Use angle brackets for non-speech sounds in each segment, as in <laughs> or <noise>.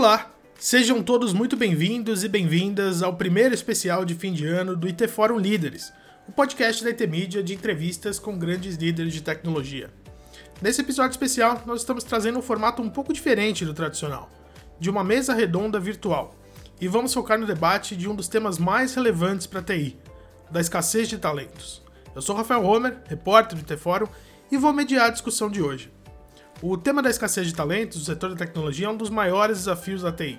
Olá, sejam todos muito bem-vindos e bem-vindas ao primeiro especial de fim de ano do IT Forum Líderes, o podcast da IT Media de entrevistas com grandes líderes de tecnologia. Nesse episódio especial, nós estamos trazendo um formato um pouco diferente do tradicional, de uma mesa redonda virtual, e vamos focar no debate de um dos temas mais relevantes para a TI, da escassez de talentos. Eu sou Rafael Homer, repórter do IT Forum, e vou mediar a discussão de hoje. O tema da escassez de talentos no setor da tecnologia é um dos maiores desafios da TI.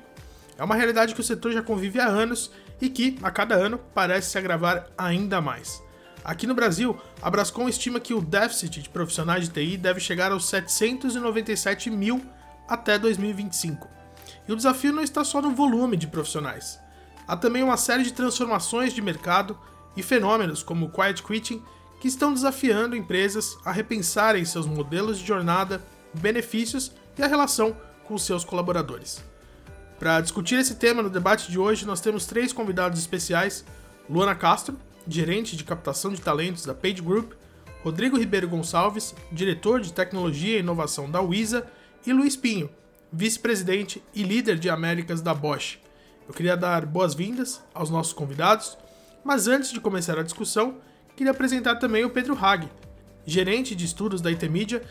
É uma realidade que o setor já convive há anos e que, a cada ano, parece se agravar ainda mais. Aqui no Brasil, a Brascom estima que o déficit de profissionais de TI deve chegar aos 797 mil até 2025. E o desafio não está só no volume de profissionais. Há também uma série de transformações de mercado e fenômenos como o quiet quitting que estão desafiando empresas a repensarem seus modelos de jornada benefícios e a relação com seus colaboradores. Para discutir esse tema no debate de hoje, nós temos três convidados especiais: Luana Castro, gerente de captação de talentos da Page Group, Rodrigo Ribeiro Gonçalves, diretor de tecnologia e inovação da Wisa, e Luiz Pinho, vice-presidente e líder de Américas da Bosch. Eu queria dar boas-vindas aos nossos convidados, mas antes de começar a discussão, queria apresentar também o Pedro Hag, gerente de estudos da IT Media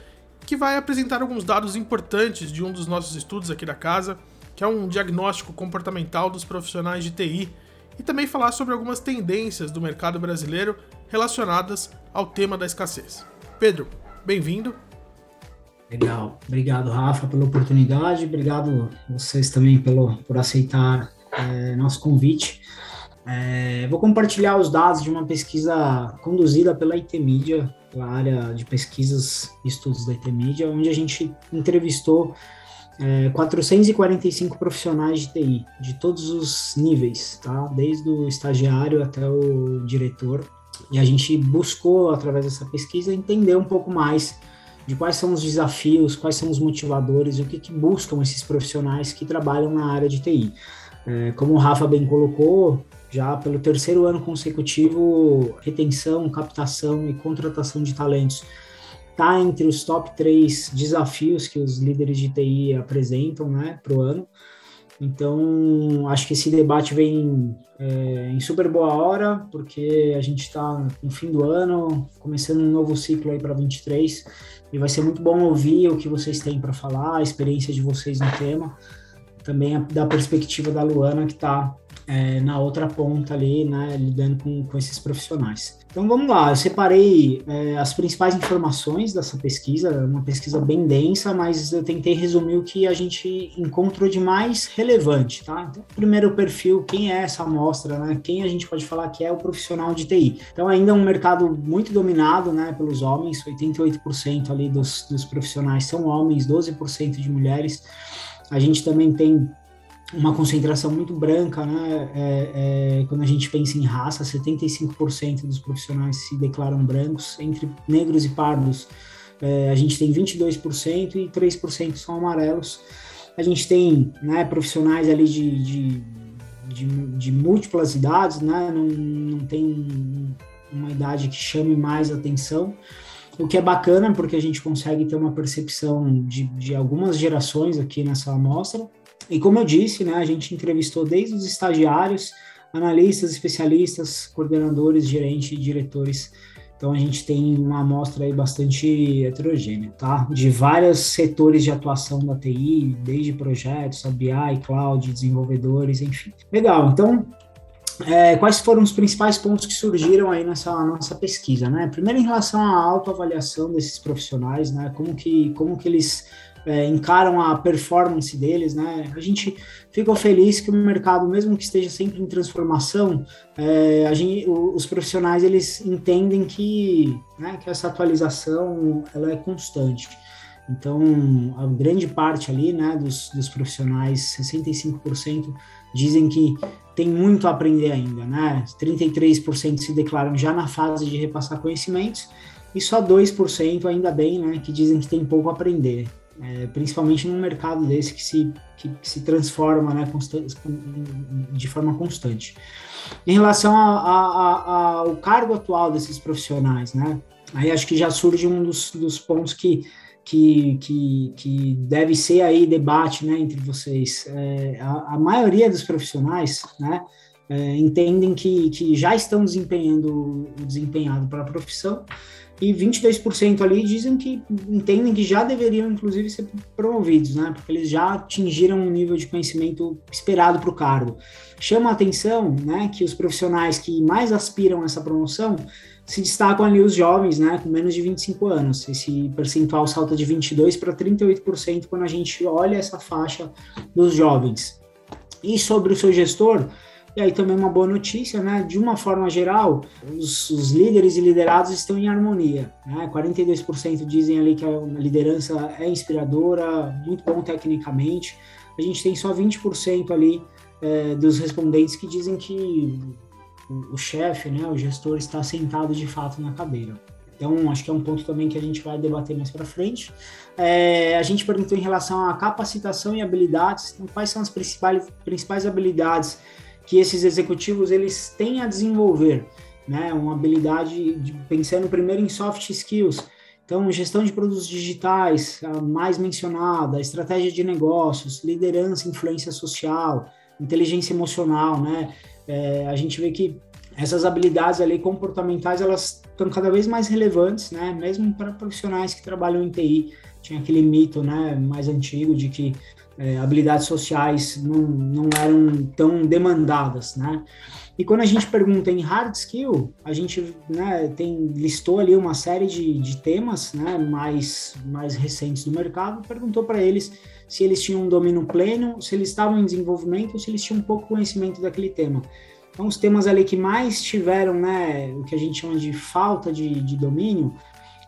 que vai apresentar alguns dados importantes de um dos nossos estudos aqui da casa, que é um diagnóstico comportamental dos profissionais de TI, e também falar sobre algumas tendências do mercado brasileiro relacionadas ao tema da escassez. Pedro, bem-vindo. Legal, obrigado Rafa pela oportunidade, obrigado vocês também pelo, por aceitar é, nosso convite. É, vou compartilhar os dados de uma pesquisa conduzida pela IT Media, pela área de pesquisas e estudos da IT Media, onde a gente entrevistou é, 445 profissionais de TI, de todos os níveis, tá? desde o estagiário até o diretor. E a gente buscou, através dessa pesquisa, entender um pouco mais de quais são os desafios, quais são os motivadores, o que, que buscam esses profissionais que trabalham na área de TI. É, como o Rafa bem colocou, já pelo terceiro ano consecutivo, retenção, captação e contratação de talentos está entre os top três desafios que os líderes de TI apresentam né, para o ano. Então, acho que esse debate vem é, em super boa hora, porque a gente está no fim do ano, começando um novo ciclo aí para 23, e vai ser muito bom ouvir o que vocês têm para falar, a experiência de vocês no tema, também da perspectiva da Luana, que está é, na outra ponta ali, né, lidando com, com esses profissionais. Então vamos lá, eu separei é, as principais informações dessa pesquisa, uma pesquisa bem densa, mas eu tentei resumir o que a gente encontrou de mais relevante, tá? Então, primeiro perfil, quem é essa amostra, né? Quem a gente pode falar que é o profissional de TI? Então ainda é um mercado muito dominado, né, pelos homens, 88% ali dos, dos profissionais são homens, 12% de mulheres. A gente também tem uma concentração muito branca, né? É, é, quando a gente pensa em raça, 75% dos profissionais se declaram brancos, entre negros e pardos é, a gente tem 22% e 3% são amarelos. A gente tem né, profissionais ali de, de, de, de múltiplas idades, né? Não, não tem uma idade que chame mais atenção o que é bacana porque a gente consegue ter uma percepção de, de algumas gerações aqui nessa amostra. E como eu disse, né, a gente entrevistou desde os estagiários, analistas, especialistas, coordenadores, gerentes diretores. Então a gente tem uma amostra aí bastante heterogênea, tá? De vários setores de atuação da TI, desde projetos, BI, cloud, desenvolvedores, enfim. Legal, então é, quais foram os principais pontos que surgiram aí nessa nossa pesquisa, né? Primeiro em relação à autoavaliação desses profissionais, né? Como que, como que eles é, encaram a performance deles, né? A gente fica feliz que o mercado, mesmo que esteja sempre em transformação, é, a gente, os profissionais eles entendem que, né, que essa atualização ela é constante. Então, a grande parte ali, né, dos, dos profissionais, 65%, dizem que tem muito a aprender ainda, né? 33% se declaram já na fase de repassar conhecimentos e só 2%, ainda bem, né, que dizem que tem pouco a aprender é, principalmente num mercado desse que se, que, que se transforma né, de forma constante. Em relação ao cargo atual desses profissionais, né, aí acho que já surge um dos, dos pontos que, que, que, que deve ser aí debate né, entre vocês. É, a, a, maioria dos profissionais né, é, entendem que, que já estão desempenhando o desempenhado para a profissão e 22% ali dizem que entendem que já deveriam, inclusive, ser promovidos, né? Porque eles já atingiram um nível de conhecimento esperado para o cargo. Chama a atenção, né, que os profissionais que mais aspiram a essa promoção se destacam ali os jovens, né, com menos de 25 anos. Esse percentual salta de 22 para 38% quando a gente olha essa faixa dos jovens. E sobre o seu gestor, e aí também uma boa notícia, né? De uma forma geral, os, os líderes e liderados estão em harmonia. Né? 42% dizem ali que a liderança é inspiradora, muito bom tecnicamente. A gente tem só 20% ali é, dos respondentes que dizem que o, chefe, né, o gestor está sentado de fato na cadeira. Então, acho que é um ponto também que a gente vai debater mais para frente. É, a gente perguntou em relação à capacitação e habilidades. Então, quais são as principais, principais habilidades que esses executivos eles têm a desenvolver, né? Uma habilidade de pensando primeiro em soft skills. Então, gestão de produtos digitais, a mais mencionada, estratégia de negócios, liderança, influência social, inteligência emocional, né? É, a gente vê que essas habilidades ali comportamentais elas estão cada vez mais relevantes, né? Mesmo para profissionais que trabalham em TI, tinha aquele mito, né, mais antigo de que é, habilidades sociais não, não eram tão demandadas, né? E quando a gente pergunta em hard skill, a gente né, tem, listou ali uma série de, de temas né, mais, mais recentes do mercado, perguntou para eles se eles tinham um domínio pleno, se eles estavam em desenvolvimento ou se eles tinham pouco conhecimento daquele tema. Então, os temas ali que mais tiveram né, o que a gente chama de falta de, de domínio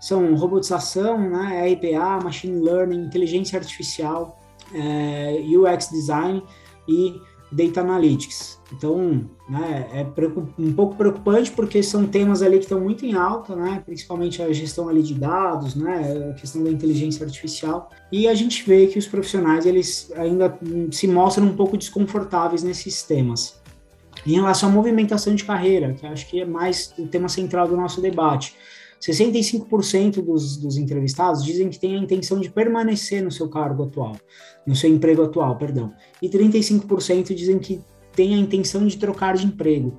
são robotização, né, RPA, machine learning, inteligência artificial, é, UX Design e Data Analytics. Então, né, é um pouco preocupante porque são temas ali que estão muito em alta, né, principalmente a gestão ali de dados, né, a questão da inteligência artificial, e a gente vê que os profissionais eles ainda se mostram um pouco desconfortáveis nesses temas. Em relação à movimentação de carreira, que acho que é mais o tema central do nosso debate, 65% dos, dos entrevistados dizem que têm a intenção de permanecer no seu cargo atual, no seu emprego atual, perdão. E 35% dizem que têm a intenção de trocar de emprego.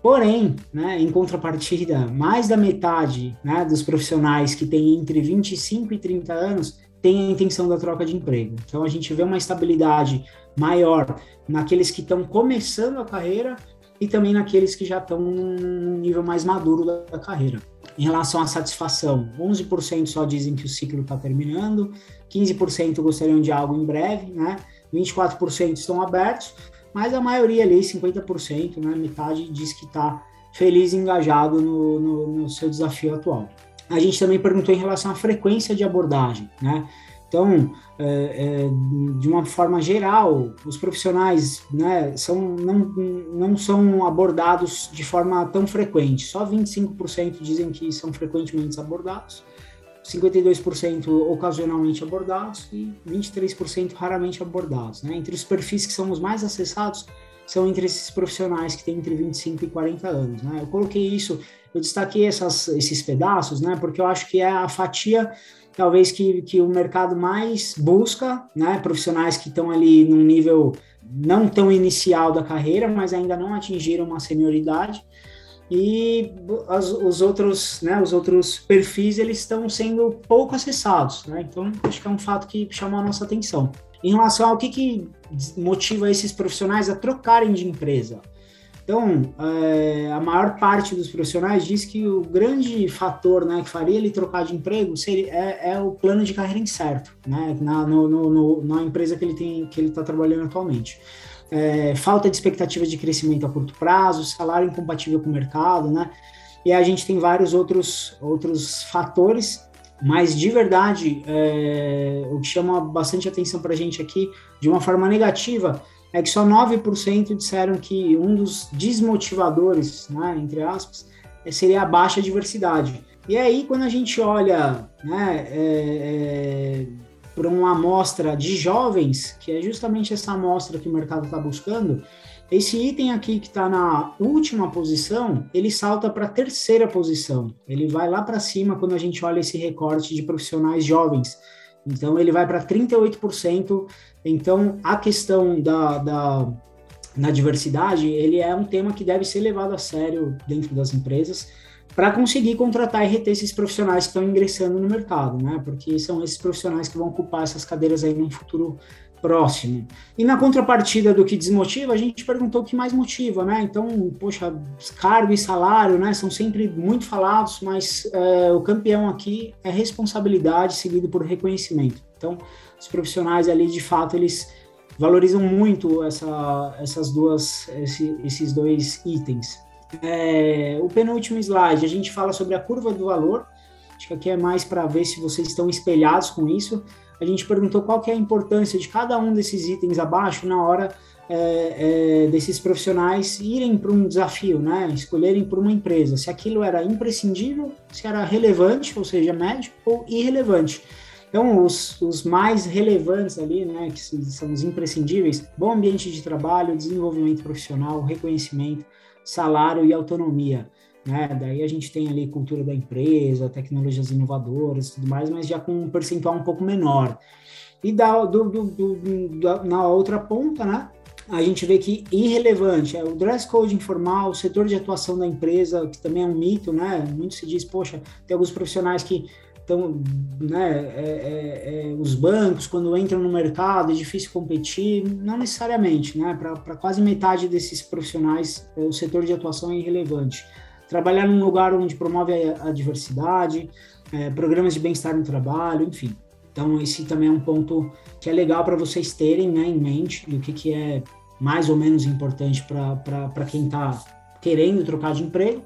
Porém, né, em contrapartida, mais da metade né, dos profissionais que têm entre 25 e 30 anos têm a intenção da troca de emprego. Então a gente vê uma estabilidade maior naqueles que estão começando a carreira e também naqueles que já estão num nível mais maduro da, da carreira. Em relação à satisfação, 11% só dizem que o ciclo está terminando, 15% gostariam de algo em breve, né? 24% estão abertos, mas a maioria ali, 50%, né, metade, diz que está feliz e engajado no, no, no seu desafio atual. A gente também perguntou em relação à frequência de abordagem, né? Então, é, é, de uma forma geral, os profissionais né, são, não, não são abordados de forma tão frequente. Só 25% dizem que são frequentemente abordados, 52% ocasionalmente abordados e 23% raramente abordados. Né? Entre os perfis que são os mais acessados, são entre esses profissionais que têm entre 25 e 40 anos. Né? Eu coloquei isso, eu destaquei essas, esses pedaços, né, porque eu acho que é a fatia talvez que, que o mercado mais busca, né, profissionais que estão ali num nível não tão inicial da carreira, mas ainda não atingiram uma senioridade, e as, os outros, né, os outros perfis eles estão sendo pouco acessados, né? Então acho que é um fato que chama a nossa atenção. Em relação ao que, que motiva esses profissionais a trocarem de empresa, então, é, a maior parte dos profissionais diz que o grande fator né, que faria ele trocar de emprego seria, é, é o plano de carreira incerto, né, na, no, no, na empresa que ele tem que ele está trabalhando atualmente. É, falta de expectativa de crescimento a curto prazo, salário incompatível com o mercado, né? E a gente tem vários outros, outros fatores, mas de verdade, é, o que chama bastante atenção para a gente aqui, de uma forma negativa, é que só 9% disseram que um dos desmotivadores, né, entre aspas, seria a baixa diversidade. E aí, quando a gente olha né, é, é, para uma amostra de jovens, que é justamente essa amostra que o mercado está buscando, Esse item aqui que está na última posição, ele salta para a terceira posição. Ele vai lá para cima quando a gente olha esse recorte de profissionais jovens. Então, ele vai para 38%. Então, a questão da, da, na diversidade, ele é um tema que deve ser levado a sério dentro das empresas para conseguir contratar e reter esses profissionais que estão ingressando no mercado, né? Porque são esses profissionais que vão ocupar essas cadeiras aí no futuro próximo. E na contrapartida do que desmotiva, a gente perguntou o que mais motiva, né? Então, poxa, cargo e salário, né? São sempre muito falados, mas é, o campeão aqui é responsabilidade seguido por reconhecimento. Então, os profissionais ali, de fato, eles valorizam muito essa, essas duas, esse, esses dois itens. É, o penúltimo slide, a gente fala sobre a curva do valor. Acho que aqui é mais para ver se vocês estão espelhados com isso a gente perguntou qual que é a importância de cada um desses itens abaixo na hora é, é, desses profissionais irem para um desafio, né? escolherem por uma empresa, se aquilo era imprescindível, se era relevante, ou seja, médio, ou irrelevante. Então, os, os mais relevantes ali, né, que são os imprescindíveis, bom ambiente de trabalho, desenvolvimento profissional, reconhecimento, salário e autonomia né? Daí a gente tem ali cultura da empresa, tecnologias inovadoras, tudo mais, mas já com um percentual um pouco menor. E da, do, do, do, na outra ponta, né? A gente vê que irrelevante é o dress code informal, o setor de atuação da empresa, que também é um mito, né? Muito se diz, poxa, tem alguns profissionais que estão, né? É, é, é, os bancos, quando entram no mercado, é difícil competir. Não necessariamente, né? Para quase metade desses profissionais, o setor de atuação é irrelevante trabalhar num lugar onde promove a, a diversidade, é, programas de bem-estar no trabalho, enfim. Então, esse também é um ponto que é legal para vocês terem né, em mente do que, que é mais ou menos importante para quem está querendo trocar de emprego.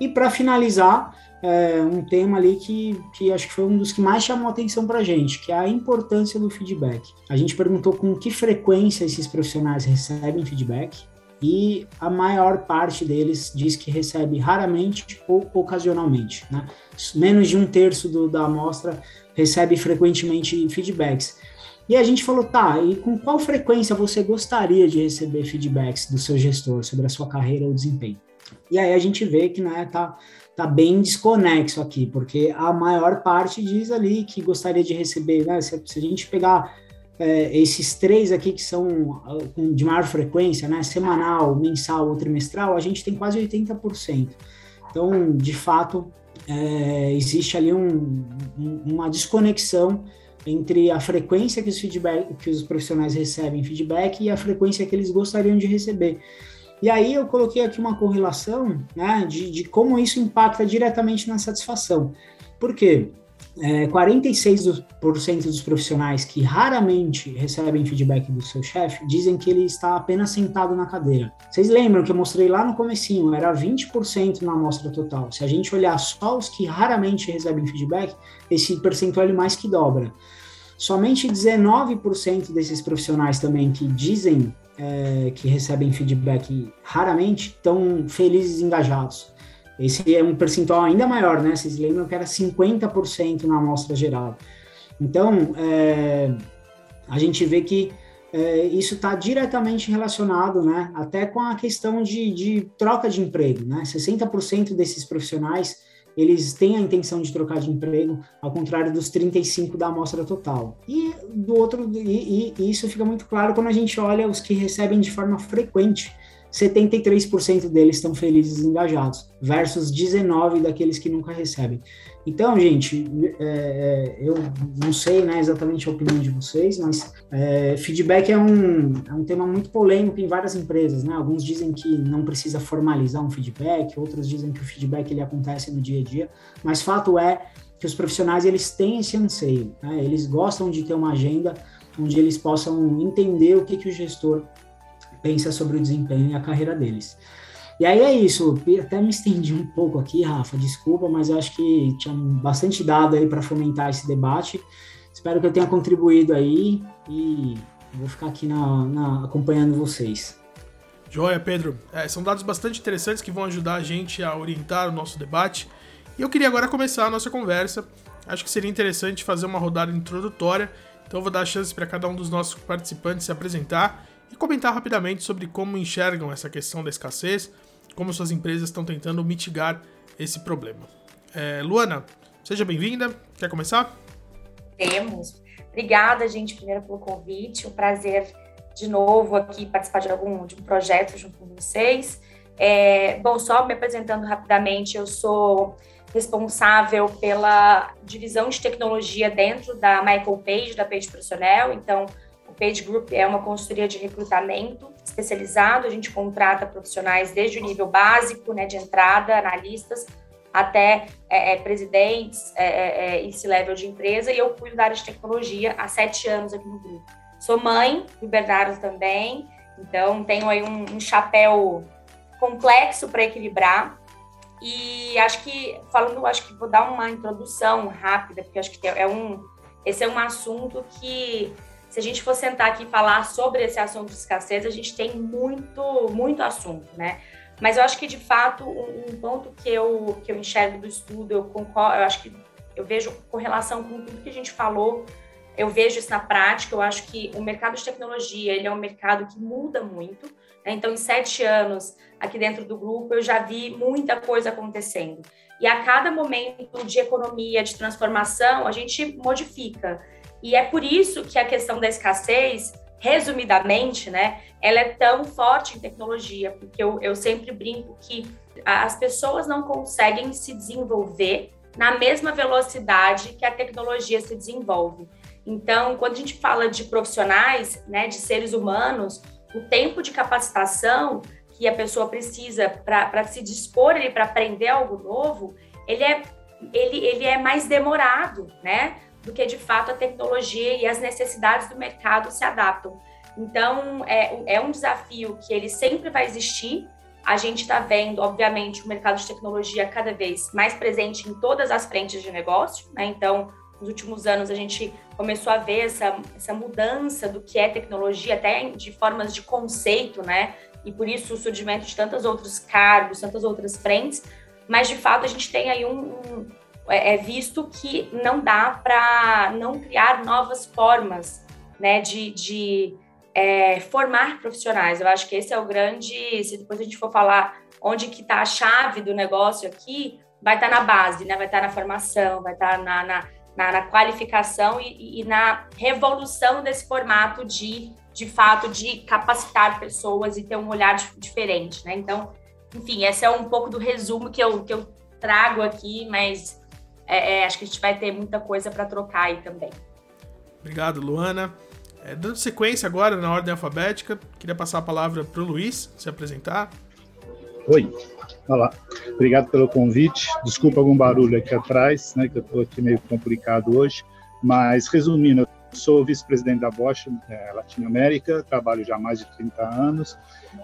E para finalizar, é, um tema ali que, que acho que foi um dos que mais chamou atenção para a gente, que é a importância do feedback. A gente perguntou com que frequência esses profissionais recebem feedback, e a maior parte deles diz que recebe raramente ou ocasionalmente. Né? Menos de um terço do, da amostra recebe frequentemente feedbacks. E a gente falou, tá, e com qual frequência você gostaria de receber feedbacks do seu gestor sobre a sua carreira ou desempenho? E aí a gente vê que né, tá, tá bem desconexo aqui, porque a maior parte diz ali que gostaria de receber, né, se, se a gente pegar é, esses três aqui que são ah, de maior frequência, né, semanal, mensal ou trimestral, a gente tem quase 80%. Então, de fato, é, existe ali um, uma desconexão entre a frequência que os, feedback, que os profissionais recebem feedback e a frequência que eles gostariam de receber. E aí eu coloquei aqui uma correlação né, de, de como isso impacta diretamente na satisfação. Por quê? É, 46% dos profissionais que raramente recebem feedback do seu chefe dizem que ele está apenas sentado na cadeira. Vocês lembram que eu mostrei lá no comecinho, era 20% na amostra total. Se a gente olhar só os que raramente recebem feedback, esse percentual é mais que dobra. Somente 19% desses profissionais também que dizem é, que recebem feedback raramente estão felizes e engajados. Esse é um percentual ainda maior, né? Vocês lembram que era 50% na amostra geral. Então, é, a gente vê que é, isso está diretamente relacionado, né? Até com a questão de, de troca de emprego, né? 60% desses profissionais eles têm a intenção de trocar de emprego, ao contrário dos 35 da amostra total. E do outro, e, e, isso fica muito claro quando a gente olha os que recebem de forma frequente 73% deles estão felizes e engajados, versus 19% daqueles que nunca recebem. Então, gente, é, é, eu não sei né, exatamente a opinião de vocês, mas é, feedback é um, é um tema muito polêmico em várias empresas. Né? Alguns dizem que não precisa formalizar um feedback, outros dizem que o feedback ele acontece no dia a dia, mas fato é que os profissionais eles têm esse anseio, né? eles gostam de ter uma agenda onde eles possam entender o que, que o gestor pensa sobre o desempenho e a carreira deles. E aí é isso, até me estendi um pouco aqui, Rafa, desculpa, mas eu acho que tinha bastante dado aí para fomentar esse debate. Espero que eu tenha contribuído aí e vou ficar aqui na, na acompanhando vocês. Joia, Pedro. É, são dados bastante interessantes que vão ajudar a gente a orientar o nosso debate. E eu queria agora começar a nossa conversa. Acho que seria interessante fazer uma rodada introdutória, então eu vou dar a chance para cada um dos nossos participantes se apresentar e comentar rapidamente sobre como enxergam essa questão da escassez, como suas empresas estão tentando mitigar esse problema. É, Luana, seja bem-vinda. Quer começar? Temos. Obrigada, gente, primeiro pelo convite. Um prazer de novo aqui participar de algum de um projeto junto com vocês. É, bom, só me apresentando rapidamente, eu sou responsável pela divisão de tecnologia dentro da Michael Page, da Page Personnel. Então, o Page Group é uma consultoria de recrutamento especializado. A gente contrata profissionais desde o nível básico, né, de entrada, analistas, até é, é, presidentes é, é, é, esse level de empresa. E eu cuido da área de tecnologia há sete anos aqui no grupo. Sou mãe do Bernardo também, então tenho aí um, um chapéu complexo para equilibrar. E acho que, falando, acho que vou dar uma introdução rápida, porque acho que é um, esse é um assunto que, se a gente for sentar aqui e falar sobre esse assunto de escassez, a gente tem muito, muito assunto, né? Mas eu acho que, de fato, um, ponto que eu, que eu enxergo do estudo, eu concordo, eu acho que eu vejo correlação com tudo que a gente falou, eu vejo isso na prática, eu acho que o mercado de tecnologia, ele é um mercado que muda muito, né? Então, em sete anos aqui dentro do grupo, eu já vi muita coisa acontecendo. E a cada momento de economia, de transformação, a gente modifica. E é por isso que a questão da escassez, resumidamente, né, ela é tão forte em tecnologia, porque eu, eu sempre brinco que as pessoas não conseguem se desenvolver na mesma velocidade que a tecnologia se desenvolve. Então, quando a gente fala de profissionais, né, de seres humanos, o tempo de capacitação que a pessoa precisa para se dispor para aprender algo novo, ele é, ele, ele é mais demorado, né? Do que de fato a tecnologia e as necessidades do mercado se adaptam. Então, é, é um desafio que ele sempre vai existir. A gente está vendo, obviamente, o mercado de tecnologia cada vez mais presente em todas as frentes de negócio, né? Então, nos últimos anos a gente começou a ver essa, essa mudança do que é tecnologia, até de formas de conceito, né? E por isso o surgimento de tantos outros cargos, tantas outras frentes, mas de fato a gente tem aí um, um é, é visto que não dá para não criar novas formas, né, de, de é, formar profissionais. Eu acho que esse é o grande, se depois a gente for falar onde que está a chave do negócio aqui, vai estar tá na base, né? Vai estar tá na formação, vai estar tá na, na na, na qualificação e, e, na revolução desse formato de, de fato, de capacitar pessoas e ter um olhar diferente, né? Então, enfim, esse é um pouco do resumo que eu, que eu trago aqui, mas é, é, acho que a gente vai ter muita coisa para trocar aí também. Obrigado, Luana. É, dando sequência agora na ordem alfabética, queria passar a palavra para o Luiz se apresentar. Oi, olá. Obrigado pelo convite. Desculpa algum barulho aqui atrás, né, que eu estou aqui meio complicado hoje. Mas, resumindo, eu sou vice-presidente da Bosch é, Latinoamérica, trabalho já há mais de 30 anos,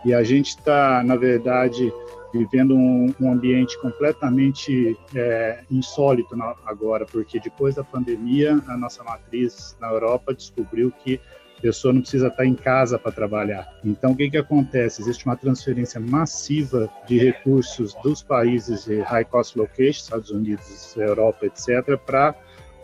e a gente está, na verdade, vivendo um, um ambiente completamente é, insólito na, agora, porque depois da pandemia, a nossa matriz na Europa descobriu que a pessoa não precisa estar em casa para trabalhar. Então, o que, que acontece? Existe uma transferência massiva de recursos dos países de high cost locations, Estados Unidos, Europa, etc., para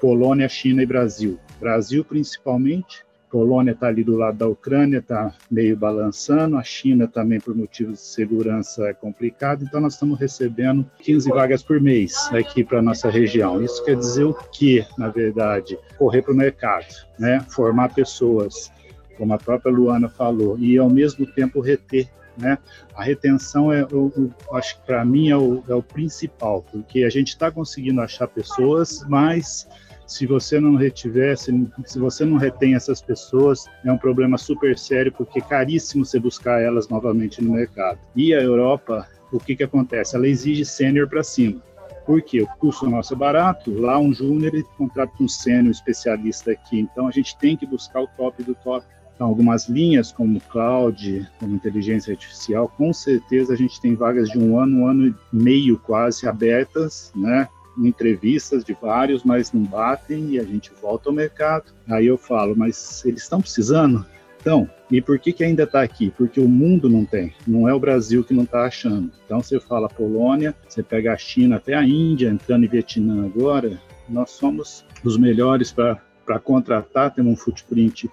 Polônia, China e Brasil. Brasil, principalmente, Polônia está ali do lado da Ucrânia, está meio balançando, a China também, por motivos de segurança, é complicado, então nós estamos recebendo 15 vagas por mês aqui para a nossa região. Isso quer dizer o quê, na verdade? Correr para o mercado, né? formar pessoas, como a própria Luana falou, e ao mesmo tempo reter né? A retenção é, eu, eu acho que para mim é o, é o principal, porque a gente está conseguindo achar pessoas, mas se você não retiver, se, se você não retém essas pessoas, é um problema super sério, porque é caríssimo você buscar elas novamente no mercado. E a Europa, o que, que acontece? Ela exige sênior para cima. Por quê? O custo nosso é barato, lá um júnior contrata um sênior especialista aqui, então a gente tem que buscar o top do top. Então, algumas linhas como cloud, como inteligência artificial, com certeza a gente tem vagas de um ano, um ano e meio quase abertas, né? Entrevistas de vários, mas não batem e a gente volta ao mercado. Aí eu falo, mas eles estão precisando? Então, e por que, que ainda está aqui? Porque o mundo não tem, não é o Brasil que não está achando. Então você fala Polônia, você pega a China, até a Índia, entrando em Vietnã agora, nós somos os melhores para contratar, temos um footprint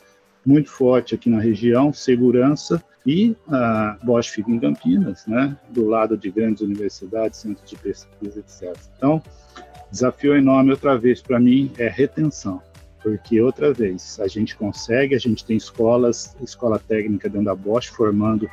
muito forte aqui na região, segurança, e a Bosch fica em Campinas, né, do lado de grandes universidades, centros de pesquisa, etc. Então, desafio enorme outra vez para mim é retenção, porque outra vez a gente consegue, a gente tem escolas, escola técnica dentro da Bosch formando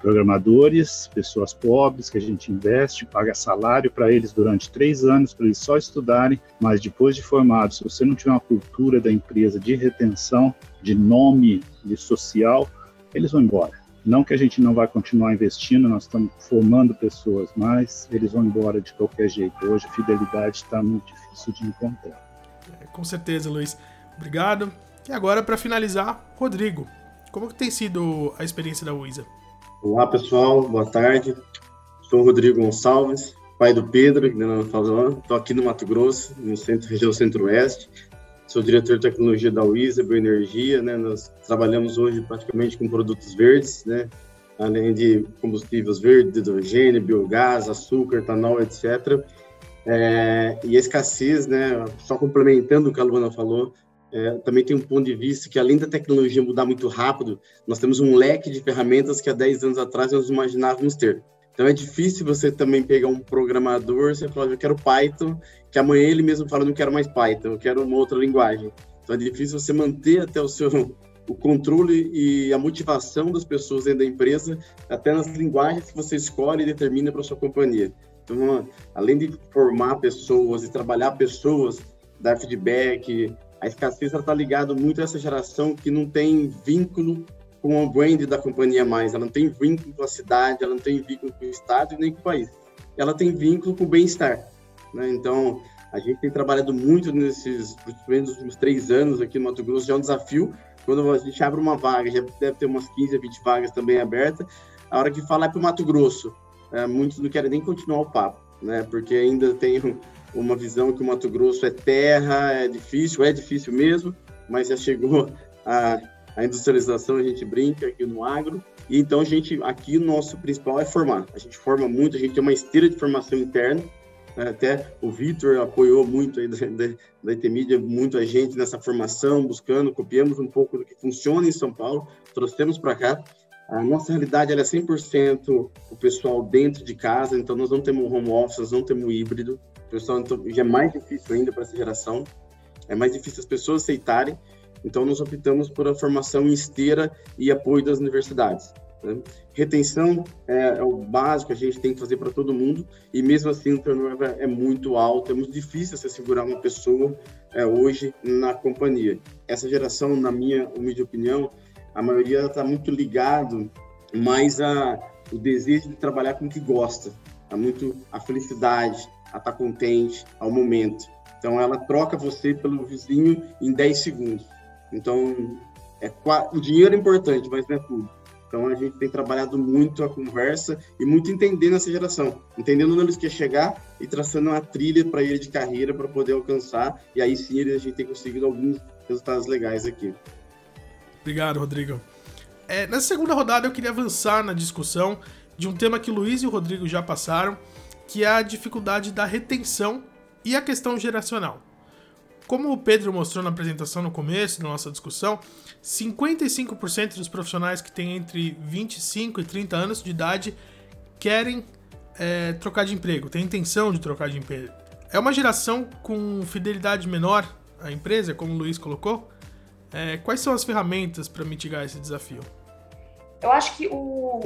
programadores, pessoas pobres que a gente investe, paga salário para eles durante três anos para eles só estudarem, mas depois de formados, se você não tiver uma cultura da empresa de retenção, de nome, de social, eles vão embora. Não que a gente não vai continuar investindo, nós estamos formando pessoas, mas eles vão embora de qualquer jeito. Hoje a fidelidade está muito difícil de encontrar. É, com certeza, Luiz. Obrigado. E agora, para finalizar, Rodrigo, como que tem sido a experiência da UISA? Olá, pessoal. Boa tarde. Sou Rodrigo Gonçalves, pai do Pedro. Estou aqui no Mato Grosso, no centro, região centro-oeste sou diretor de tecnologia da Wisa Bioenergia, né? Nós trabalhamos hoje praticamente com produtos verdes, né? Além de combustíveis verdes, hidrogênio, biogás, açúcar, etanol, etc. É, e a escassez, né? Só complementando o que a Luana falou, é, também tem um ponto de vista que além da tecnologia mudar muito rápido, nós temos um leque de ferramentas que há 10 anos atrás nós imaginávamos ter. Então é difícil você também pegar um programador, você fala, eu quero Python, que amanhã ele mesmo fala, não quero mais Python, eu quero uma outra linguagem. Então é difícil você manter até o seu <laughs> o controle e a motivação das pessoas dentro da empresa, até nas linguagens que você escolhe e determina para sua companhia. Então, além de formar pessoas e trabalhar pessoas, dar feedback, a escassez está ligada muito a essa geração que não tem vínculo com o brand da companhia mais. Ela não tem vínculo com a cidade, ela não tem vínculo com o estado nem com o país. Ela tem vínculo com o bem-estar. Né? Então, a gente tem trabalhado muito nesses, nos últimos três anos aqui no Mato Grosso, já é um desafio. Quando a gente abre uma vaga, já deve ter umas 15 20 vagas também abertas. A hora que falar é para o Mato Grosso, é, muitos não querem nem continuar o papo, né? Porque ainda tem uma visão que o Mato Grosso é terra, é difícil, é difícil mesmo, mas já chegou a a industrialização a gente brinca aqui no agro. E então a gente aqui o nosso principal é formar. A gente forma muito, a gente tem uma esteira de formação interna. Né? Até o Vitor apoiou muito aí da, da, da muito a gente nessa formação, buscando, copiamos um pouco do que funciona em São Paulo, trouxemos para cá. A nossa realidade é 100% o pessoal dentro de casa, então nós não temos home office, não temos híbrido. Pessoal então, já é mais difícil ainda para essa geração. É mais difícil as pessoas aceitarem. Então, nós optamos por a formação em esteira e apoio das universidades. Né? Retenção é, é, o básico que a gente tem que fazer para todo mundo, e mesmo assim o turnover é muito alto, é muito difícil você segurar uma pessoa é, hoje na companhia. Essa geração, na minha humilde opinião, a maioria está muito ligado mais a o desejo de trabalhar com o que gosta, a muito a felicidade, a estar tá contente, ao momento. Então ela troca você pelo vizinho em 10 segundos. Então, é, o dinheiro é importante, mas não é tudo. Então, a gente tem trabalhado muito a conversa e muito entendendo essa geração, entendendo onde eles querem chegar e traçando uma trilha para ele de carreira para poder alcançar. E aí sim a gente tem conseguido alguns resultados legais aqui. Obrigado, Rodrigo. É, nessa segunda rodada, eu queria avançar na discussão de um tema que o Luiz e o Rodrigo já passaram, que é a dificuldade da retenção e a questão geracional. Como o Pedro mostrou na apresentação no começo da nossa discussão, 55% dos profissionais que têm entre 25 e 30 anos de idade querem é, trocar de emprego, têm intenção de trocar de emprego. É uma geração com fidelidade menor à empresa, como o Luiz colocou. É, quais são as ferramentas para mitigar esse desafio? Eu acho que o,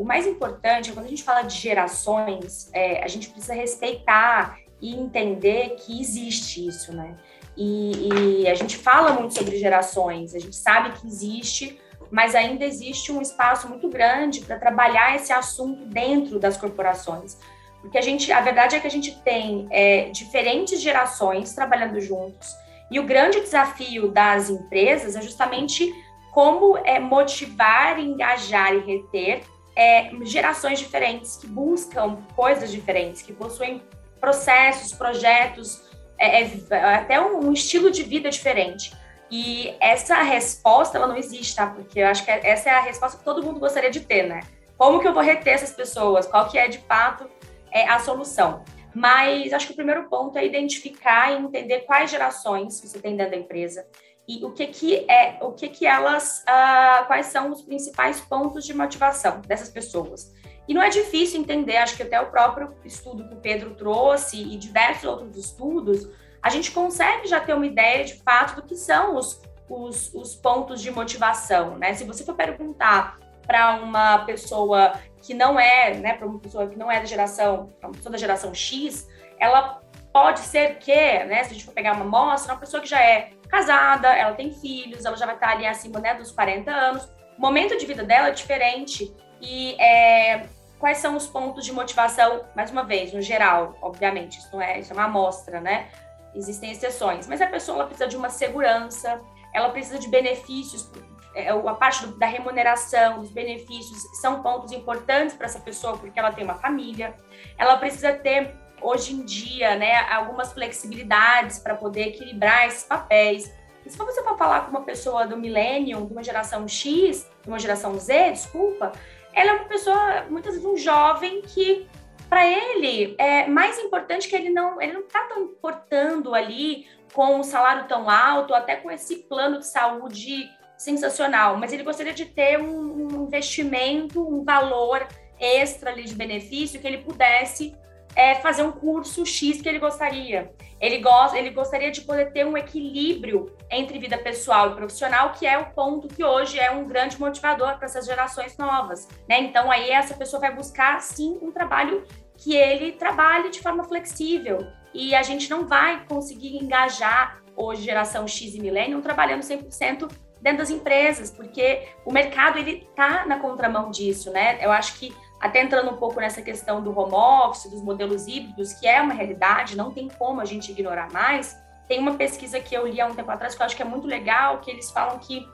o, mais importante, quando a gente fala de gerações, é, a gente precisa respeitar e entender que existe isso, né? E, e, a gente fala muito sobre gerações, a gente sabe que existe, mas ainda existe um espaço muito grande para trabalhar esse assunto dentro das corporações. Porque a gente, a verdade é que a gente tem é, diferentes gerações trabalhando juntos, e o grande desafio das empresas é justamente como é, motivar, engajar e reter é, gerações diferentes que buscam coisas diferentes, que possuem processos, projetos, é, é até um, um, estilo de vida diferente. E essa resposta, ela não existe, tá? Porque eu acho que essa é a resposta que todo mundo gostaria de ter, né? Como que eu vou reter essas pessoas? Qual que é, de fato, é a solução? Mas acho que o primeiro ponto é identificar e entender quais gerações você tem dentro da empresa e o que que é, o que que elas, uh, quais são os principais pontos de motivação dessas pessoas. E não é difícil entender, acho que até o próprio estudo que o Pedro trouxe e diversos outros estudos, a gente consegue já ter uma ideia de fato do que são os, os, os pontos de motivação, né? Se você for perguntar para uma pessoa que não é, né, para uma pessoa que não é da geração, uma pessoa da geração X, ela pode ser que, né, se a gente for pegar uma amostra, uma pessoa que já é casada, ela tem filhos, ela já vai estar ali acima né, dos 40 anos, o momento de vida dela é diferente e é, quais são os pontos de motivação, mais uma vez, no geral, obviamente, isso não é, isso é uma amostra, né? Existem exceções, mas a pessoa precisa de uma segurança, ela precisa de benefícios, é, a parte do, da remuneração, dos benefícios são pontos importantes para essa pessoa porque ela tem uma família, ela precisa ter hoje em dia, né, algumas flexibilidades para poder equilibrar esses papéis. E se você for falar com uma pessoa do milênio, de uma geração X, de uma geração Z, desculpa, ela é uma pessoa, muitas vezes um jovem que para ele é mais importante que ele não ele não está tão importando ali com um salário tão alto, até com esse plano de saúde sensacional, mas ele gostaria de ter um, um investimento, um valor extra ali de benefício que ele pudesse é, fazer um curso X que ele gostaria. Ele, gosta, ele gostaria de poder ter um equilíbrio entre vida pessoal e profissional, que é o ponto que hoje é um grande motivador para essas gerações novas. Né? Então, aí essa pessoa vai buscar, sim, um trabalho que ele trabalhe de forma flexível. E a gente não vai conseguir engajar hoje geração X e milênio trabalhando 100% dentro das empresas, porque o mercado ele está na contramão disso, né? Eu acho que até entrando um pouco nessa questão do home office, dos modelos híbridos, que é uma realidade, não tem como a gente ignorar mais. Tem uma pesquisa que eu li há um tempo atrás que eu acho que é muito legal, que eles falam que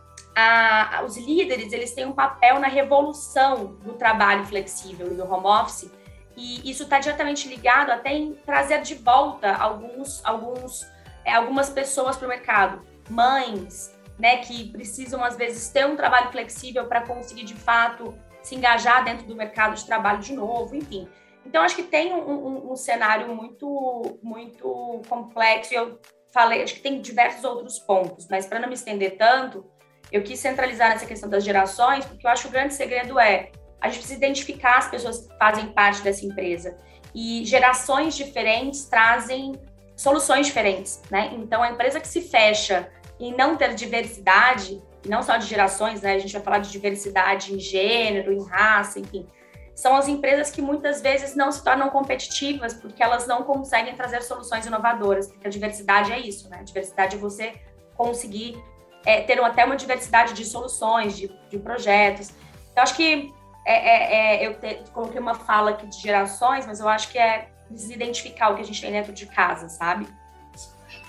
os líderes eles têm um papel na revolução do trabalho flexível e do home office, e isso está diretamente ligado até em trazer de volta alguns, alguns, é, algumas pessoas para o mercado, mães, né, que precisam às vezes ter um trabalho flexível para conseguir de fato se engajar dentro do mercado de trabalho de novo, enfim. Então, acho que tem um, um, um cenário muito, muito complexo. Eu falei, acho que tem diversos outros pontos, mas para não me estender tanto, eu quis centralizar nessa questão das gerações, porque eu acho que o grande segredo é a gente precisa identificar as pessoas que fazem parte dessa empresa. E gerações diferentes trazem soluções diferentes, né? Então, a empresa que se fecha em não ter diversidade, não só de gerações, né? A gente vai falar de diversidade em gênero, em raça, enfim. São as empresas que muitas vezes não se tornam competitivas porque elas não conseguem trazer soluções inovadoras, porque a diversidade é isso, né? A diversidade é você conseguir é, ter até uma diversidade de soluções, de, de projetos. Então, acho que é, é, é eu te, coloquei uma fala aqui de gerações, mas eu acho que é identificar o que a gente tem dentro de casa, sabe?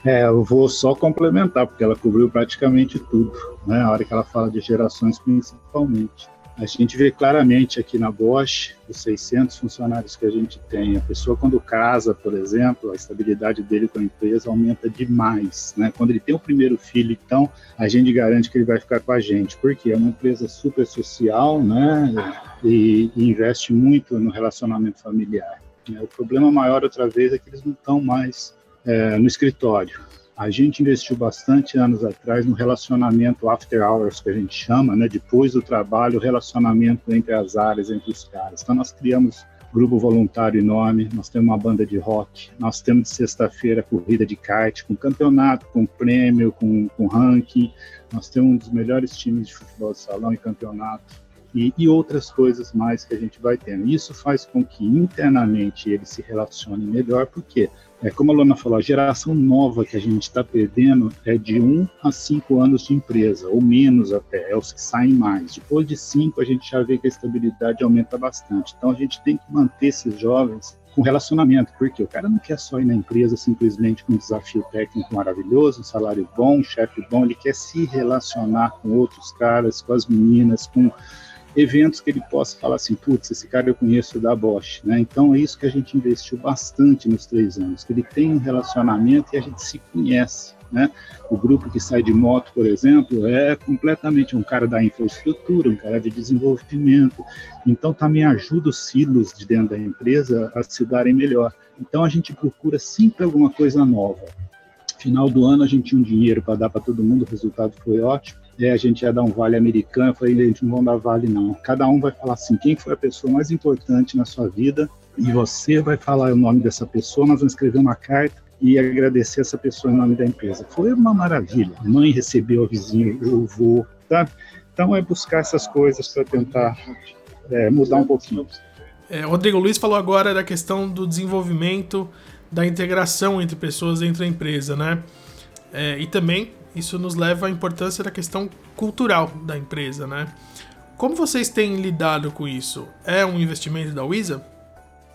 É, eu vou só complementar, porque ela cobriu praticamente tudo, né? A hora que ela fala de gerações principalmente. A gente vê claramente aqui na Bosch, os 600 funcionários que a gente tem, a pessoa quando casa, por exemplo, a estabilidade dele com a empresa aumenta demais, né? Quando ele tem o primeiro filho, então, a gente garante que ele vai ficar com a gente, porque é uma empresa super social, né? E, e investe muito no relacionamento familiar. O problema maior, outra vez, é que eles não estão mais é, no escritório. A gente investiu bastante anos atrás no relacionamento after hours, que a gente chama, né? depois do trabalho, o relacionamento entre as áreas, entre os caras. Então, nós criamos grupo voluntário enorme, nós temos uma banda de rock, nós temos de sexta-feira corrida de kart, com campeonato, com prêmio, com, com ranking, nós temos um dos melhores times de futebol de salão e campeonato, e, e, outras coisas mais que a gente vai tendo. Isso faz com que internamente eles se relacionem melhor, porque é, como a Lona falou, a geração nova que a gente está perdendo é de 1 a 5 anos de empresa, ou menos até, é os que saem mais. Depois de 5, a gente já vê que a estabilidade aumenta bastante. Então, a gente tem que manter esses jovens com relacionamento, porque o cara não quer só ir na empresa simplesmente com um desafio técnico maravilhoso, um salário bom, um chefe bom, ele quer se relacionar com outros caras, com as meninas, com eventos que ele possa falar assim, putz, esse cara eu conheço da Bosch, né? Então é isso que a gente investiu bastante nos três anos, que ele tem um relacionamento e a gente se conhece, né? O grupo que sai de moto, por exemplo, é completamente um cara da infraestrutura, um cara de desenvolvimento, então também ajuda os silos de dentro da empresa a se darem melhor. Então a gente procura sempre alguma coisa nova Final do ano a gente tinha um dinheiro para dar para todo mundo, o resultado foi ótimo. E a gente ia dar um vale americano, eu falei, gente não vai dar vale não. Cada um vai falar assim, quem foi a pessoa mais importante na sua vida e você vai falar o nome dessa pessoa, nós vamos escrever uma carta e agradecer essa pessoa em nome da empresa. Foi uma maravilha. A mãe recebeu o vizinho, o avô, tá? Então é buscar essas coisas para tentar é, mudar um pouquinho. É, Rodrigo Luiz falou agora da questão do desenvolvimento, da integração entre pessoas dentro da empresa, né? É, e também isso nos leva à importância da questão cultural da empresa, né? Como vocês têm lidado com isso? É um investimento da Wisa?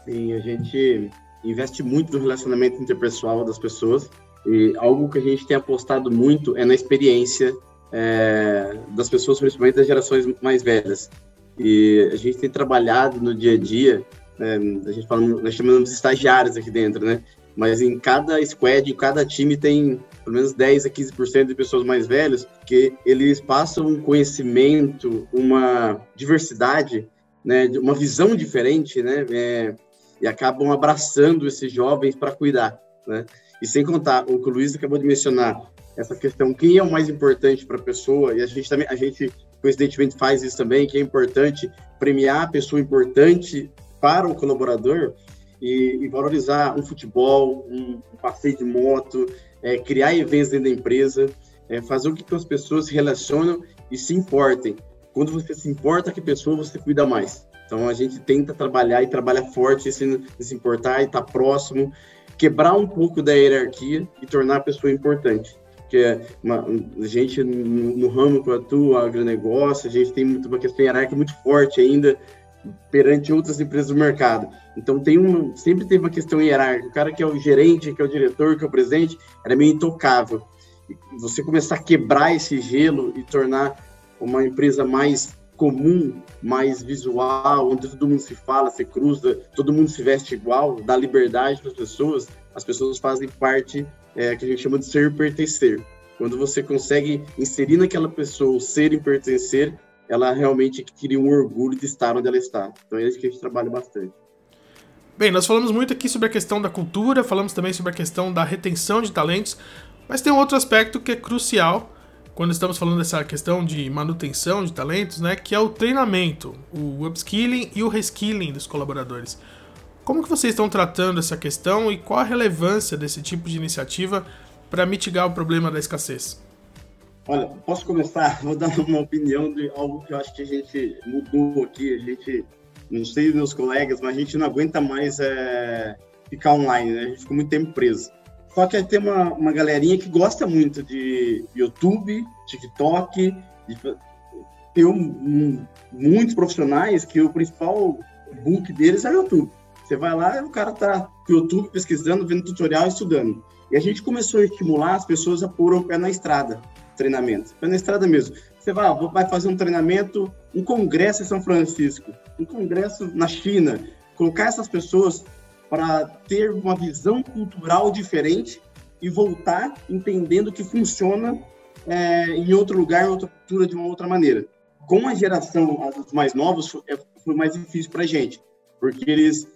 Sim, a gente investe muito no relacionamento interpessoal das pessoas e algo que a gente tem apostado muito é na experiência é, das pessoas, principalmente das gerações mais velhas. E a gente tem trabalhado no dia a dia, né, a gente fala, nós chamamos de estagiários aqui dentro, né? Mas em cada squad, em cada time tem pelo menos 10 a 15% de pessoas mais velhas que eles passam um conhecimento, uma diversidade, né, uma visão diferente, né? É, e acabam abraçando esses jovens para cuidar, né? E sem contar o que o Luiz acabou de mencionar, essa questão quem é o mais importante para a pessoa e a gente também a gente coincidentemente faz isso também que é importante premiar a pessoa importante para o colaborador e, e valorizar um futebol, um, um passeio de moto, é, criar eventos dentro da empresa, é, fazer o que as pessoas se relacionam e se importem. Quando você se importa com a pessoa, você cuida mais. Então a gente tenta trabalhar e trabalha forte esse, se importar e estar tá próximo, quebrar um pouco da hierarquia e tornar a pessoa importante. Porque a gente, no, no ramo que atua, agronegócio, a gente tem muito, uma questão hierárquica muito forte ainda perante outras empresas do mercado. Então tem um, sempre teve uma questão hierárquica. O cara que é o gerente, que é o diretor, que é o presidente, era meio intocável. E você começar a quebrar esse gelo e tornar uma empresa mais comum, mais visual, onde todo mundo se fala, se cruza, todo mundo se veste igual, dá liberdade para as pessoas, as pessoas fazem parte é, que a gente chama de ser pertencer. Quando você consegue inserir naquela pessoa o ser e pertencer, ela realmente cria um orgulho de estar onde ela está. Então é isso que a gente trabalha bastante. Bem, nós falamos muito aqui sobre a questão da cultura, falamos também sobre a questão da retenção de talentos, mas tem um outro aspecto que é crucial quando estamos falando dessa questão de manutenção de talentos, né, que é o treinamento, o upskilling e o reskilling dos colaboradores. Como que vocês estão tratando essa questão e qual a relevância desse tipo de iniciativa para mitigar o problema da escassez? Olha, posso começar? Vou dar uma opinião de algo que eu acho que a gente mudou aqui. A gente, não sei meus colegas, mas a gente não aguenta mais é, ficar online, né? A gente ficou muito tempo preso. Só que tem uma, uma galerinha que gosta muito de YouTube, TikTok, de, tem um, muitos profissionais que o principal book deles é o YouTube. Você vai lá e o cara tá no YouTube pesquisando, vendo tutorial, estudando. E a gente começou a estimular as pessoas a pôr o pé na estrada, treinamento. Pé na estrada mesmo. Você vai, vai fazer um treinamento, um congresso em São Francisco, um congresso na China. Colocar essas pessoas para ter uma visão cultural diferente e voltar entendendo que funciona é, em outro lugar, outra cultura, de uma outra maneira. Com a geração, os mais novos, foi, é, foi mais difícil para a gente, porque eles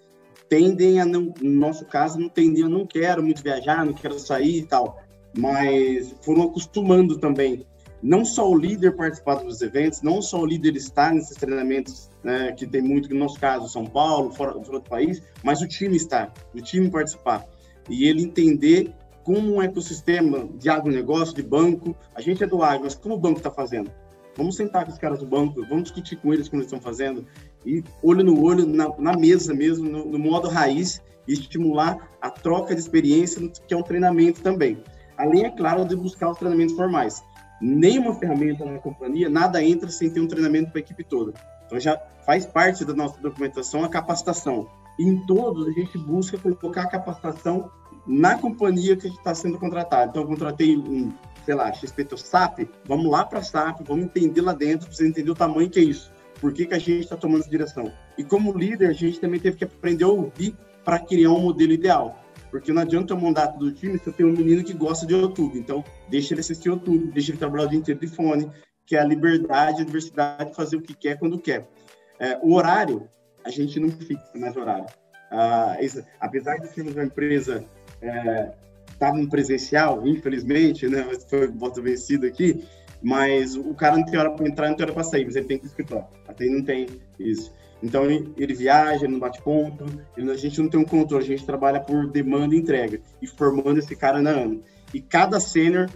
tendem a não, no nosso caso, não tendem, eu não quero muito viajar, não quero sair e tal, mas foram acostumando também não só o líder participar dos eventos, não só o líder estar nesses treinamentos, né, que tem muito, no nosso caso, São Paulo, fora, fora do país, mas o time estar, o time participar. E ele entender como um ecossistema de agronegócio, de banco, a gente é do agro, mas como o banco está fazendo? Vamos sentar com os caras do banco, vamos discutir com eles como eles estão fazendo, e olho no olho, na, na mesa mesmo, no, no modo raiz, e estimular a troca de experiência, que é um treinamento também. Além, é claro, de buscar os treinamentos formais nenhuma ferramenta na companhia, nada entra sem ter um treinamento para a equipe toda. Então já faz parte da nossa documentação a capacitação. Em todos a gente busca colocar a capacitação na companhia que está sendo contratada. Então eu contratei um, sei lá, XP SAP, vamos lá para a SAP, vamos entender lá dentro, você entender o tamanho que é isso. Por que, que a gente está tomando essa direção? E como líder, a gente também teve que aprender a ouvir para criar um modelo ideal. Porque não adianta o mandato do time se eu tenho um menino que gosta de YouTube. Então, deixa ele assistir YouTube, deixa ele trabalhar o dia inteiro de fone, que é a liberdade, a diversidade de fazer o que quer quando quer. É, o horário, a gente não fixa mais horário. Ah, isso, apesar de sermos uma empresa é, estavam presencial, infelizmente, né? Foi voto vencido aqui, mas o cara não tem hora para entrar, não tem hora para sair, mas ele tem que escritório. Até não tem isso. Então ele viaja, não bate ponto, a gente não tem um controle, a gente trabalha por demanda e entrega e formando esse cara na ano. E cada sênior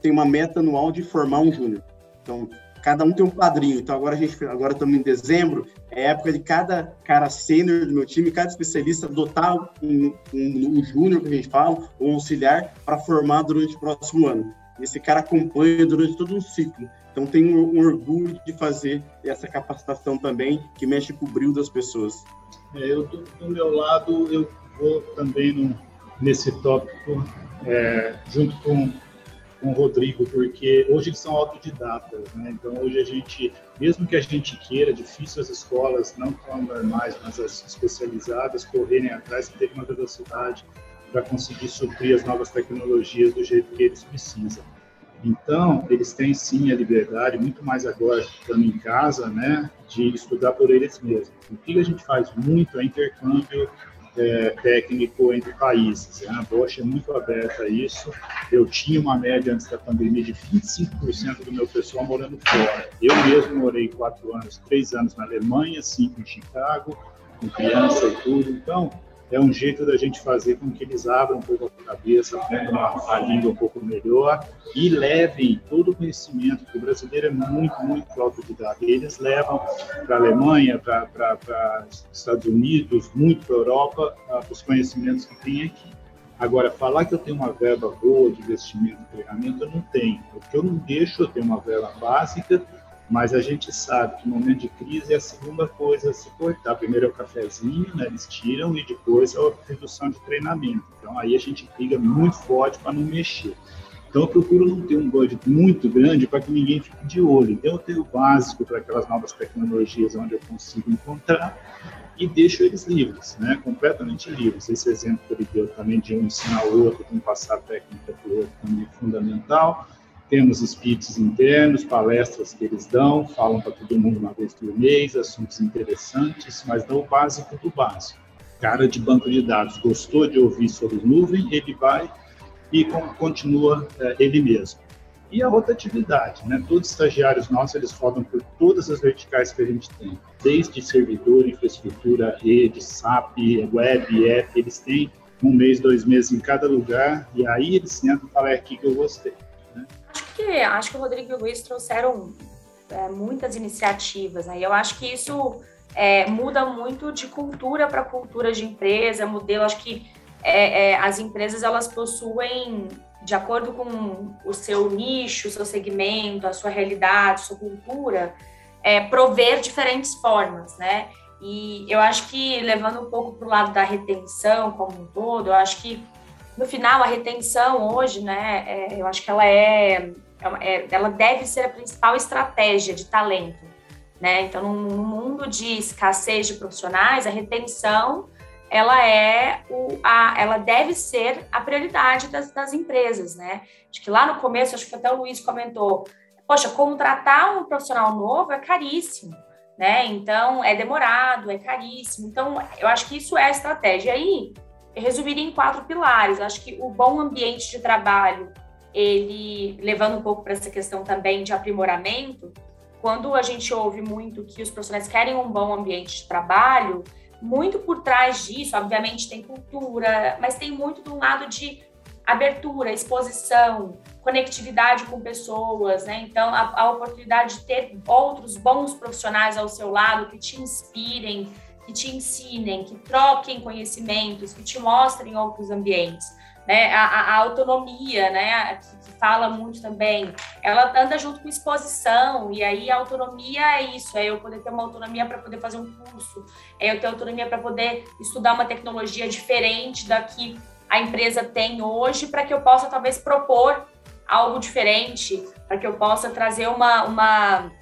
tem uma meta anual de formar um júnior. Então cada um tem um padrinho. Então agora a gente agora estamos em dezembro, é época de cada cara sênior do meu time, cada especialista adotar um, um, um júnior que a gente fala, um auxiliar para formar durante o próximo ano. Esse cara acompanha durante todo um ciclo. Então, tenho um orgulho de fazer essa capacitação também, que mexe com o brilho das pessoas. É, eu, do, do, meu lado, eu vou também no, nesse tópico, é, junto com, com o Rodrigo, porque hoje eles são autodidatas, né? Então, hoje a gente, mesmo que a gente queira, difícil as escolas, não tão normais, mas as especializadas, correrem atrás, ter uma velocidade para conseguir suprir as novas tecnologias do jeito que eles precisam. Então, eles têm sim a liberdade, muito mais agora estando em casa, né, de estudar por eles mesmos. O que a gente faz muito é intercâmbio é, técnico entre países. Né? A Bosch é muito aberta a isso. Eu tinha uma média antes da pandemia de 25% do meu pessoal morando fora. Eu mesmo morei quatro anos, três anos na Alemanha, cinco em Chicago, com criança e tudo. Então, é um jeito da gente fazer com que eles abram um pouco a cabeça, aprendam a, língua um pouco melhor e levem todo o conhecimento, porque o brasileiro é muito, muito autodidata. Eles levam para a Alemanha, para Estados Unidos, muito para a Europa, os conhecimentos que tem aqui. Agora, falar que eu tenho uma verba boa de investimento e treinamento, eu não tenho. O que eu não deixo, eu tenho uma verba básica, mas a gente sabe que no momento de crise é a segunda coisa a se cortar. Primeiro é o cafezinho, né, eles tiram, e depois é a redução de treinamento. Então aí a gente briga muito forte para não mexer. Então eu procuro não ter um budget muito grande para que ninguém fique de olho. Então eu tenho o básico para aquelas novas tecnologias onde eu consigo encontrar e deixo eles livres, né? completamente livres. Esse exemplo que ele deu também de um ensinar o outro, de um passar técnica para o outro também é fundamental temos speeches internos, palestras que eles dão, falam para todo mundo uma vez por mês, assuntos interessantes, mas dão o básico do básico. Cara de banco de dados gostou de ouvir sobre nuvem, ele vai e continua é, ele mesmo. E a rotatividade, né? Todos os estagiários nossos, eles rodam por todas as verticais que a gente tem, desde servidor, infraestrutura, rede, SAP, web, app, eles têm um mês, dois meses em cada lugar, e aí eles sentam e falam, é aqui que eu gostei que acho que o Rodrigo e o Luiz trouxeram é, muitas iniciativas, né? eu acho que isso é, muda muito de cultura para cultura de empresa, modelo. Acho que é, é, as empresas elas possuem, de acordo com o seu nicho, o seu segmento, a sua realidade, sua cultura, é, prover diferentes formas, né? E eu acho que levando um pouco para o lado da retenção como um todo, eu acho que no final a retenção hoje, né? É, eu acho que ela é é é, ela deve ser a principal estratégia de talento. Né? Então, no mundo de escassez de profissionais, a retenção ela é o, a, ela deve ser a prioridade das, das empresas, né? Acho que lá no começo, acho que até o Luiz comentou, poxa, contratar um profissional novo é caríssimo, né? Então é demorado, é caríssimo. Então, eu acho que isso é a estratégia. Aí, resumiria em quatro pilares. Acho que o bom ambiente de trabalho ele levando um pouco para essa questão também de aprimoramento, quando a gente ouve muito que os profissionais querem um bom ambiente de trabalho, muito por trás disso, obviamente tem cultura, mas tem muito do lado de abertura, exposição, conectividade com pessoas, né? Então, a, a, oportunidade de ter outros bons profissionais ao seu lado que te inspirem, que te ensinem, que troquem conhecimentos, que te mostrem outros ambientes né? A, a, autonomia, né? Que, que, fala muito também, ela anda junto com exposição, e aí a autonomia é isso, é eu poder ter uma autonomia para poder fazer um curso, é eu ter autonomia para poder estudar uma tecnologia diferente da que a empresa tem hoje, para que eu possa talvez propor algo diferente, para que eu possa trazer uma, uma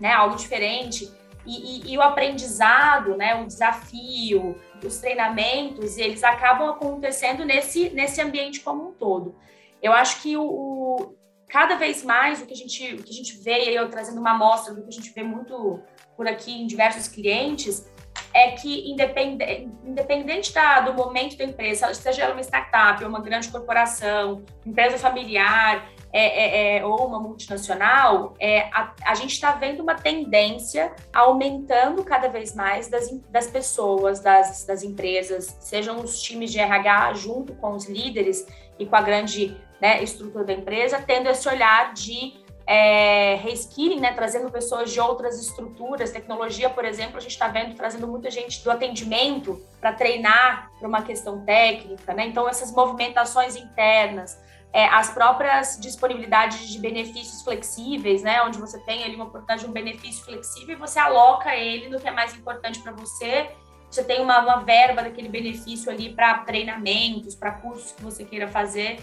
né, algo diferente. E, e, e, o aprendizado, né, o desafio, os treinamentos, eles acabam acontecendo nesse, nesse ambiente como um todo. Eu acho que o, o cada vez mais o que a gente, o que a gente vê, eu trazendo uma amostra do que a gente vê muito por aqui em diversos clientes, é que, independente, independente da, do momento da empresa, seja ela uma startup, uma grande corporação, empresa familiar é, é, é, ou uma multinacional, é, a, a gente está vendo uma tendência aumentando cada vez mais das, das pessoas, das, das empresas, sejam os times de RH junto com os líderes e com a grande né, estrutura da empresa, tendo esse olhar de é, reskilling, né, trazendo pessoas de outras estruturas, tecnologia, por exemplo, a gente está vendo trazendo muita gente do atendimento para treinar para uma questão técnica, né? Então essas movimentações internas, é, as próprias disponibilidades de benefícios flexíveis, né, onde você tem ali uma oportunidade de um benefício flexível e você aloca ele no que é mais importante para você. Você tem uma, uma verba daquele benefício ali para treinamentos, para cursos que você queira fazer.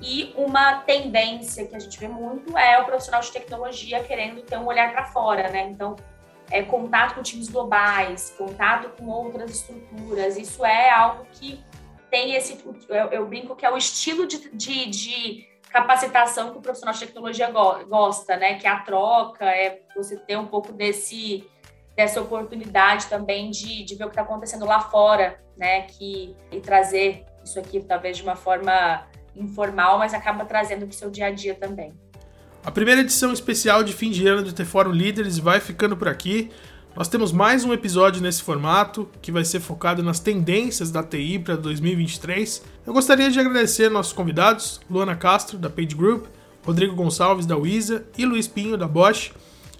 E uma tendência que a gente vê muito é o profissional de tecnologia querendo ter um olhar para fora, né? Então, é, contato com times globais, contato com outras estruturas, isso é algo que tem esse. Eu, eu brinco que é o estilo de, de, de, capacitação que o profissional de tecnologia go, gosta, né? Que é a troca, é você ter um pouco desse dessa oportunidade também de, de ver o que está acontecendo lá fora, né? Que, e trazer isso aqui talvez de uma forma informal, mas acaba trazendo para o seu dia a dia também. A primeira edição especial de fim de ano do T-Fórum Líderes vai ficando por aqui. Nós temos mais um episódio nesse formato, que vai ser focado nas tendências da TI para 2023. Eu gostaria de agradecer nossos convidados, Luana Castro, da Page Group, Rodrigo Gonçalves, da Wisa e Luiz Pinho, da Bosch.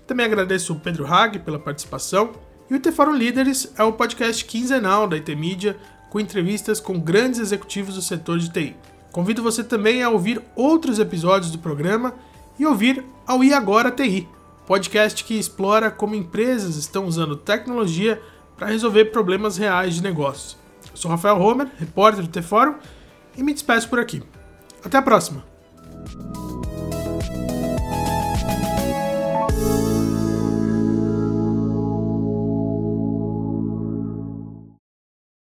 Também agradeço o Pedro Hag pela participação. E o T-Fórum Líderes é o podcast quinzenal da IT Media, com entrevistas com grandes executivos do setor de TI. Convido você também a ouvir outros episódios do programa e ouvir ao I Agora TI, podcast que explora como empresas estão usando tecnologia para resolver problemas reais de negócios. Eu sou Rafael Homer, repórter do T-Fórum, e me despeço por aqui. Até a próxima!